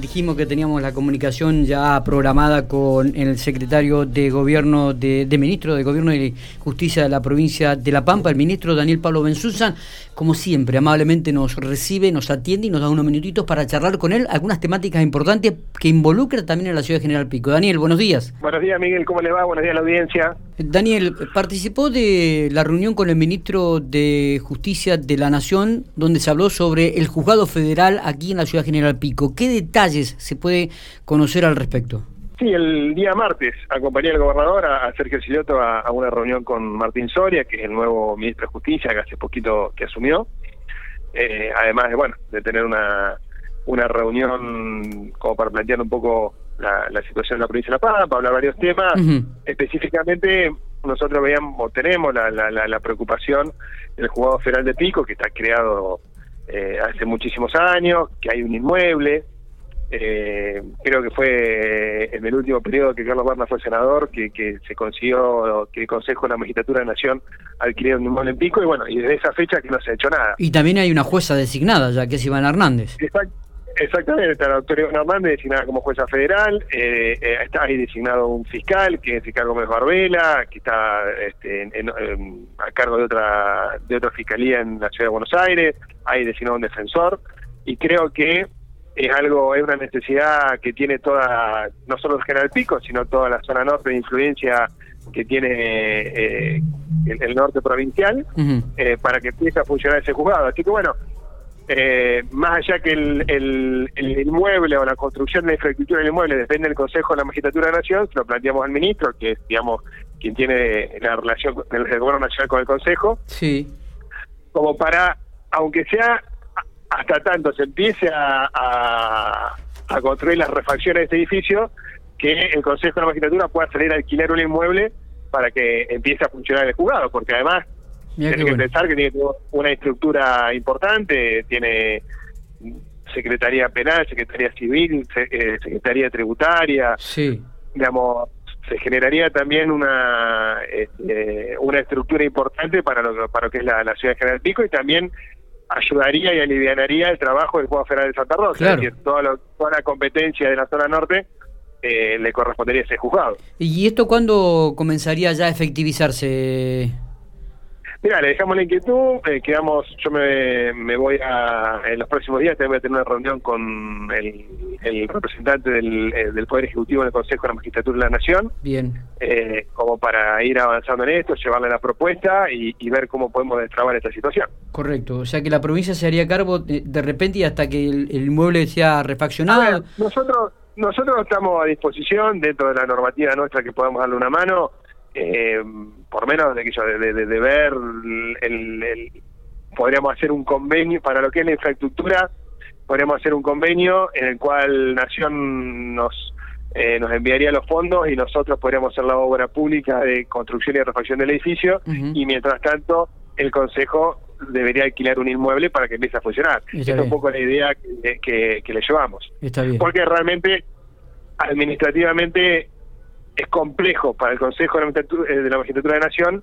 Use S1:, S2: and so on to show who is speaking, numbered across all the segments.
S1: Dijimos que teníamos la comunicación ya programada con el secretario de Gobierno, de, Ministro de Gobierno y Justicia de la provincia de La Pampa, el ministro Daniel Pablo Benzuzan. Como siempre, amablemente nos recibe, nos atiende y nos da unos minutitos para charlar con él algunas temáticas importantes que involucran también a la ciudad de General Pico. Daniel, buenos días.
S2: Buenos días, Miguel, ¿cómo le va? Buenos días a la audiencia.
S1: Daniel, participó de la reunión con el ministro de Justicia de la Nación, donde se habló sobre el juzgado federal aquí en la ciudad de General Pico. ¿Qué detalles se puede conocer al respecto?
S2: Sí, el día martes acompañé al gobernador a, Sergio Siloto a, una reunión con Martín Soria, que es el nuevo ministro de Justicia, que hace poquito que asumió. Eh, además de, bueno, de tener una, una reunión como para plantear un poco la, situación de la provincia de La Paz, para hablar varios temas. Específicamente, nosotros veíamos, tenemos la, la, preocupación del juzgado federal de Pico, que está creado eh, hace muchísimos años, que hay un inmueble. Eh, creo que fue en el último periodo que Carlos Barna fue senador, que, que se consiguió que el Consejo de la Magistratura de Nación adquiriera un inmueble en Pico, y bueno, y desde esa fecha que no se ha hecho nada.
S1: Y también hay una jueza designada, ya que es Iván Hernández.
S2: Exacto. Exactamente, está la doctora Iván Hernández designada como jueza federal, eh, eh, está ahí designado un fiscal, que es fiscal Gómez Barbela, que está este, a cargo de otra de otra fiscalía en la ciudad de Buenos Aires, hay designado un defensor, y creo que es algo, es una necesidad que tiene toda, no solo el General Pico, sino toda la zona norte de influencia que tiene eh, el, norte provincial, para que empiece a funcionar ese juzgado. Así que bueno, eh, más allá que el, el, inmueble o la construcción de la infraestructura del inmueble depende del Consejo de la Magistratura de la Nación, se lo planteamos al ministro, que es, digamos, quien tiene la relación del Gobierno Nacional con el Consejo,
S1: sí.
S2: como para, aunque sea hasta tanto se empiece a, a, construir las refacciones de este edificio, que el Consejo de la Magistratura pueda salir a alquilar un inmueble para que empiece a funcionar el juzgado, porque además tiene que pensar que tiene una estructura importante, tiene Secretaría Penal, Secretaría Civil, eh, Secretaría Tributaria.
S1: Sí.
S2: Digamos, se generaría también una este, una estructura importante para lo, para lo que es la, ciudad de General Pico y también ayudaría y alivianaría el trabajo del Juego Federal de Santa Rosa. Es decir, toda, toda la competencia de la zona norte eh, le correspondería a ese juzgado.
S1: ¿Y esto cuándo comenzaría ya a efectivizarse?
S2: Mira, le dejamos la inquietud, eh, quedamos, yo me, me, voy a, en los próximos días voy a tener una reunión con el, representante del, eh, del, Poder Ejecutivo del Consejo de la Magistratura de la Nación.
S1: Bien.
S2: Eh, como para ir avanzando en esto, llevarle la propuesta y, ver cómo podemos destrabar esta situación.
S1: Correcto, o sea que la provincia se haría cargo de, repente y hasta que el, inmueble sea refaccionado.
S2: nosotros, nosotros estamos a disposición dentro de la normativa nuestra que podamos darle una mano eh, por menos de, que yo, de, de, ver el, podríamos hacer un convenio para lo que es la infraestructura podríamos hacer un convenio en el cual Nación nos eh, nos enviaría los fondos y nosotros podríamos hacer la obra pública de construcción y refacción del edificio y mientras tanto el Consejo debería alquilar un inmueble para que empiece a funcionar. Es un poco la idea que, que, le llevamos. Porque realmente administrativamente es complejo para el Consejo de la Magistratura, de, la Nación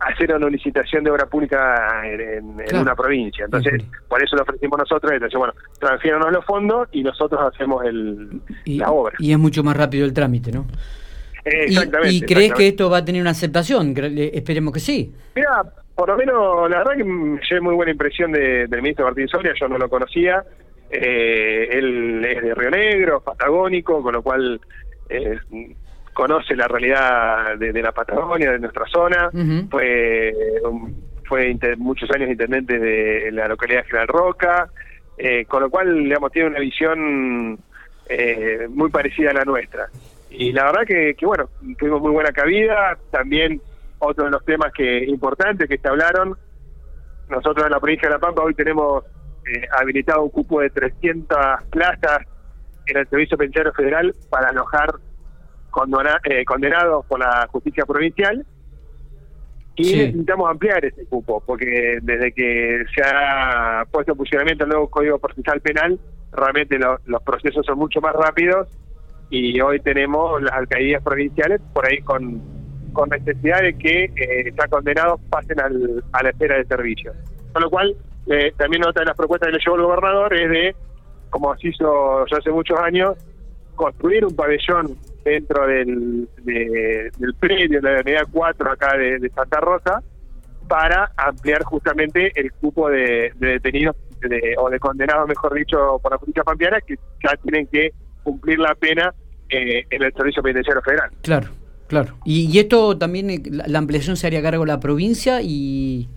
S2: hacer una licitación de obra pública en, una provincia. Entonces, por eso lo ofrecimos nosotros. Entonces, bueno, transfiéranos los fondos y nosotros hacemos el, la obra.
S1: Y es mucho más rápido el trámite, ¿no?
S2: Exactamente.
S1: ¿Y, crees que esto va a tener una aceptación? Esperemos que sí.
S2: Mira, por lo menos, la verdad que me llevé muy buena impresión del ministro Martín Soria, yo no lo conocía. Eh, él es de Río Negro, patagónico, con lo cual eh, conoce la realidad de, la Patagonia, de nuestra zona, fue fue muchos años intendente de la localidad de General Roca, eh, con lo cual, digamos, tiene una visión eh, muy parecida a la nuestra. Y la verdad que, bueno, tuvimos muy buena cabida, también otro de los temas que importantes que se hablaron, nosotros en la provincia de La Pampa hoy tenemos eh, habilitado un cupo de 300 plazas en el Servicio Penitenciario Federal para alojar eh, condenados por la justicia provincial y necesitamos ampliar ese cupo, porque desde que se ha puesto en funcionamiento el nuevo Código Procesal Penal, realmente los procesos son mucho más rápidos y hoy tenemos las alcaldías provinciales por ahí con, con necesidad de que eh, ya condenados pasen al, a la espera de servicio. Con lo cual, eh, también otra de las propuestas que le llevó el gobernador es de como se hizo ya hace muchos años, construir un pabellón dentro del, del predio de la unidad 4 acá de, Santa Rosa para ampliar justamente el cupo de, detenidos o de condenados, mejor dicho, por la justicia pampeana que ya tienen que cumplir la pena eh, en el Servicio Penitenciario Federal.
S1: Claro, claro. Y, esto también, eh, la, ampliación se haría cargo de la provincia y...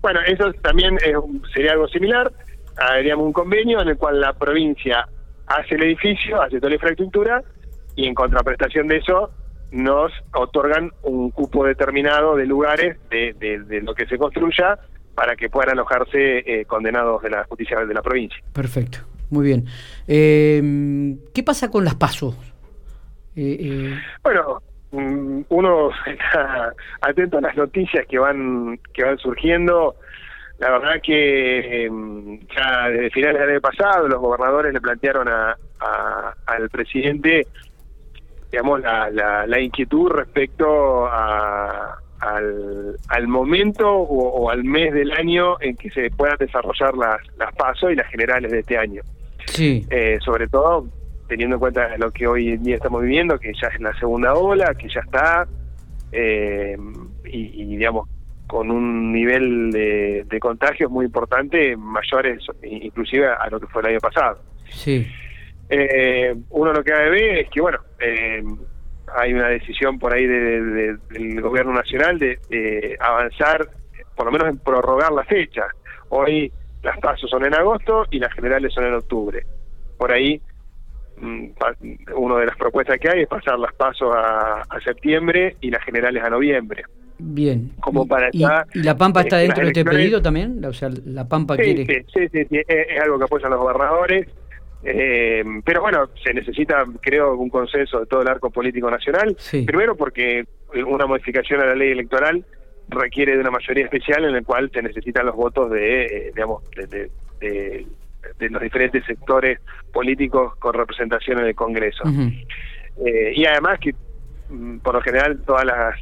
S2: Bueno, eso también sería algo similar. Haríamos un convenio en el cual la provincia hace el edificio, hace toda la infraestructura y en contraprestación de eso nos otorgan un cupo determinado de lugares de, de, lo que se construya para que puedan alojarse eh, condenados de la justicia de la provincia.
S1: Perfecto, muy bien. Eh, ¿Qué pasa con las pasos?
S2: Eh, bueno, mm, uno está atento a las noticias que van que van surgiendo. La verdad que em, ya desde finales del año pasado los gobernadores le plantearon a, al presidente digamos, la, la, inquietud respecto a, al, momento o, al mes del año en que se puedan desarrollar las, las pasos y las generales de este año.
S1: Sí.
S2: Eh, sobre todo teniendo en cuenta lo que hoy en día estamos viviendo, que ya es la segunda ola, que ya está, eh, y, digamos, con un nivel de, de contagios muy importante, mayores inclusive a lo que fue el año pasado.
S1: Sí.
S2: Eh, uno lo que ve es que, bueno, eh, hay una decisión por ahí del gobierno nacional de, avanzar, por lo menos en prorrogar la fecha. Hoy las pasos son en agosto y las generales son en octubre. Por ahí, mm, una de las propuestas que hay es pasar las pasos a, septiembre y las generales a noviembre.
S1: Bien.
S2: Como para
S1: ¿Y, la Pampa está dentro de este pedido también? O sea, la Pampa quiere...
S2: Sí, sí, sí, es algo que apoyan los gobernadores eh, pero bueno, se necesita, creo, un consenso de todo el arco político nacional. Primero porque una modificación a la ley electoral requiere de una mayoría especial en la cual se necesitan los votos de, eh, digamos, de, los diferentes sectores políticos con representación en el Congreso. eh, y además que, mm, por lo general, todas las,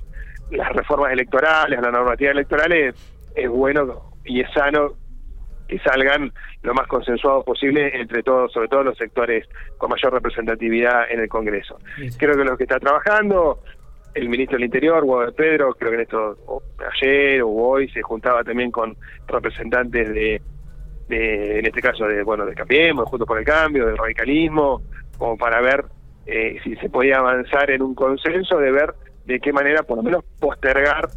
S2: las reformas electorales, la normativa electoral es, es bueno y es sano que salgan lo más consensuados posible entre todos, sobre todo los sectores con mayor representatividad en el Congreso. Creo que lo que está trabajando, el ministro del Interior, Guado Pedro, creo que en esto ayer o hoy se juntaba también con representantes de, en este caso de bueno de Cambiemos, Juntos por el Cambio, del radicalismo, como para ver eh, si se podía avanzar en un consenso de ver de qué manera por lo menos postergar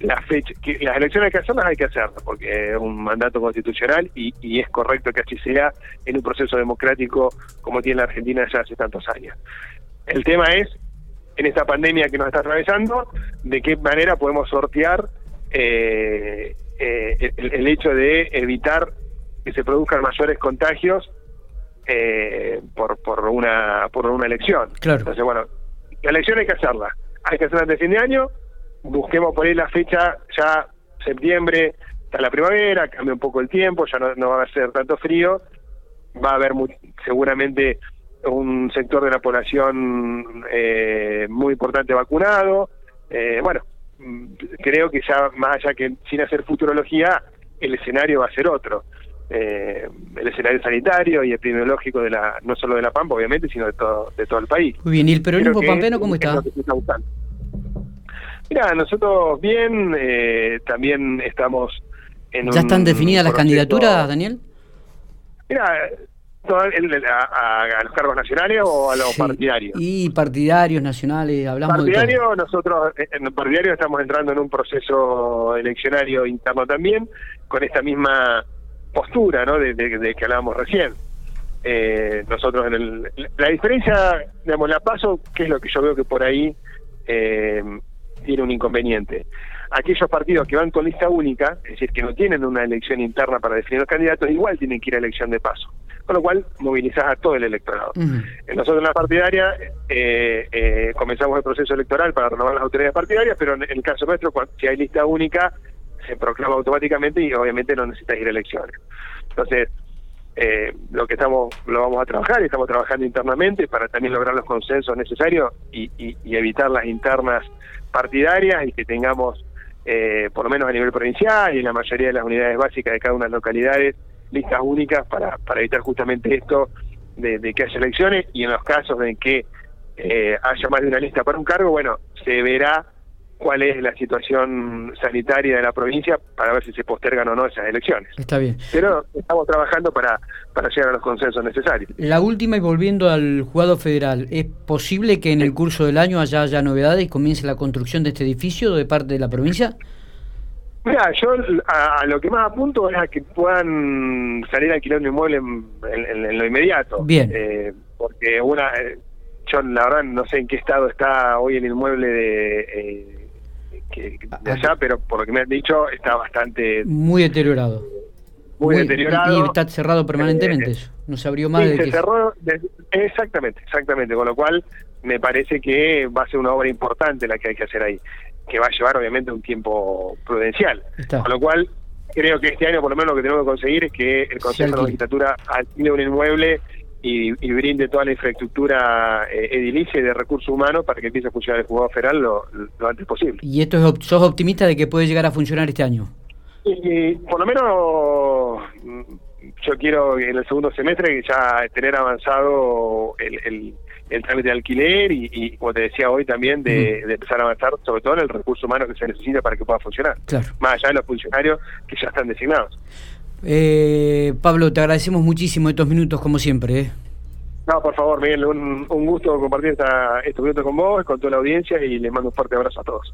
S2: la fecha, que las elecciones hay que hacerlas, hay que hacerlas, porque es un mandato constitucional y, y, es correcto que así sea en un proceso democrático como tiene la Argentina ya hace tantos años. El tema es, en esta pandemia que nos está atravesando, de qué manera podemos sortear eh, eh, el, hecho de evitar que se produzcan mayores contagios eh, por, por, una, por una elección.
S1: Claro.
S2: Entonces, bueno, la elección hay que hacerla. Hay que hacerla de fin de año busquemos por ahí la fecha ya septiembre, está la primavera, cambia un poco el tiempo, ya no, va a ser tanto frío, va a haber seguramente un sector de la población eh, muy importante vacunado. Eh, bueno, mm, creo que ya más allá que sin hacer futurología, el escenario va a ser otro. Eh, el escenario sanitario y epidemiológico de la no solo de la Pampa obviamente sino de todo de todo el país
S1: muy bien y el peronismo pampeno cómo está
S2: Mira, nosotros bien, eh, también estamos en
S1: ¿Ya están definidas las candidaturas, Daniel?
S2: Mira, a, los cargos nacionales o a los partidarios?
S1: Y partidarios, nacionales, hablamos
S2: partidario, nosotros eh, en partidario estamos entrando en un proceso eleccionario interno también, con esta misma postura ¿no? de, que hablábamos recién. Eh, nosotros en el, la diferencia, digamos, la paso, que es lo que yo veo que por ahí eh, tiene un inconveniente. Aquellos partidos que van con lista única, es decir, que no tienen una elección interna para definir los candidatos, igual tienen que ir a elección de paso. Con lo cual, movilizás a todo el electorado. Nosotros en la partidaria eh, eh, comenzamos el proceso electoral para renovar las autoridades partidarias, pero en el caso nuestro, si hay lista única, se proclama automáticamente y obviamente no necesitas ir a elecciones. Entonces, eh, lo que estamos lo vamos a trabajar y estamos trabajando internamente para también lograr los consensos necesarios y, y evitar las internas partidarias y que tengamos, eh, por lo menos a nivel provincial y en la mayoría de las unidades básicas de cada una de las localidades, listas únicas para, para evitar justamente esto de, que haya elecciones y en los casos en que eh, haya más de una lista para un cargo, bueno, se verá cuál es la situación sanitaria de la provincia para ver si se postergan o no esas elecciones.
S1: Está bien.
S2: Pero estamos trabajando para, para llegar a los consensos necesarios.
S1: La última y volviendo al juzgado federal, ¿es posible que en el curso del año haya, haya novedades y comience la construcción de este edificio de parte de la provincia?
S2: Mira, yo a, lo que más apunto es a que puedan salir a alquilar un inmueble en, lo inmediato.
S1: Bien.
S2: Eh, porque una, eh, yo la verdad no sé en qué estado está hoy el inmueble de, eh, que, de allá, pero por lo que me han dicho está bastante...
S1: Muy deteriorado.
S2: Muy, deteriorado.
S1: Y está cerrado permanentemente eso. No se abrió más
S2: sí,
S1: de
S2: se
S1: que...
S2: cerró exactamente, exactamente. Con lo cual me parece que va a ser una obra importante la que hay que hacer ahí, que va a llevar obviamente un tiempo prudencial.
S1: Está.
S2: Con lo cual creo que este año por lo menos lo que tenemos que conseguir es que el Consejo de la Legislatura alquile un inmueble y, y, brinde toda la infraestructura eh, edilicia y de recursos humanos para que empiece a funcionar el juzgado federal lo, lo antes posible.
S1: ¿Y esto es, sos optimista de que puede llegar a funcionar este año?
S2: Y, por lo menos yo quiero en el segundo semestre ya tener avanzado el, el, el trámite de alquiler y, y, como te decía hoy también, de, de, empezar a avanzar sobre todo en el recurso humano que se necesita para que pueda funcionar.
S1: Claro.
S2: Más allá de los funcionarios que ya están designados.
S1: Eh, Pablo, te agradecemos muchísimo estos minutos, como siempre. ¿eh?
S2: No, por favor, Miguel, un, un gusto compartir esta, estos minutos con vos, con toda la audiencia y les mando un fuerte abrazo a todos.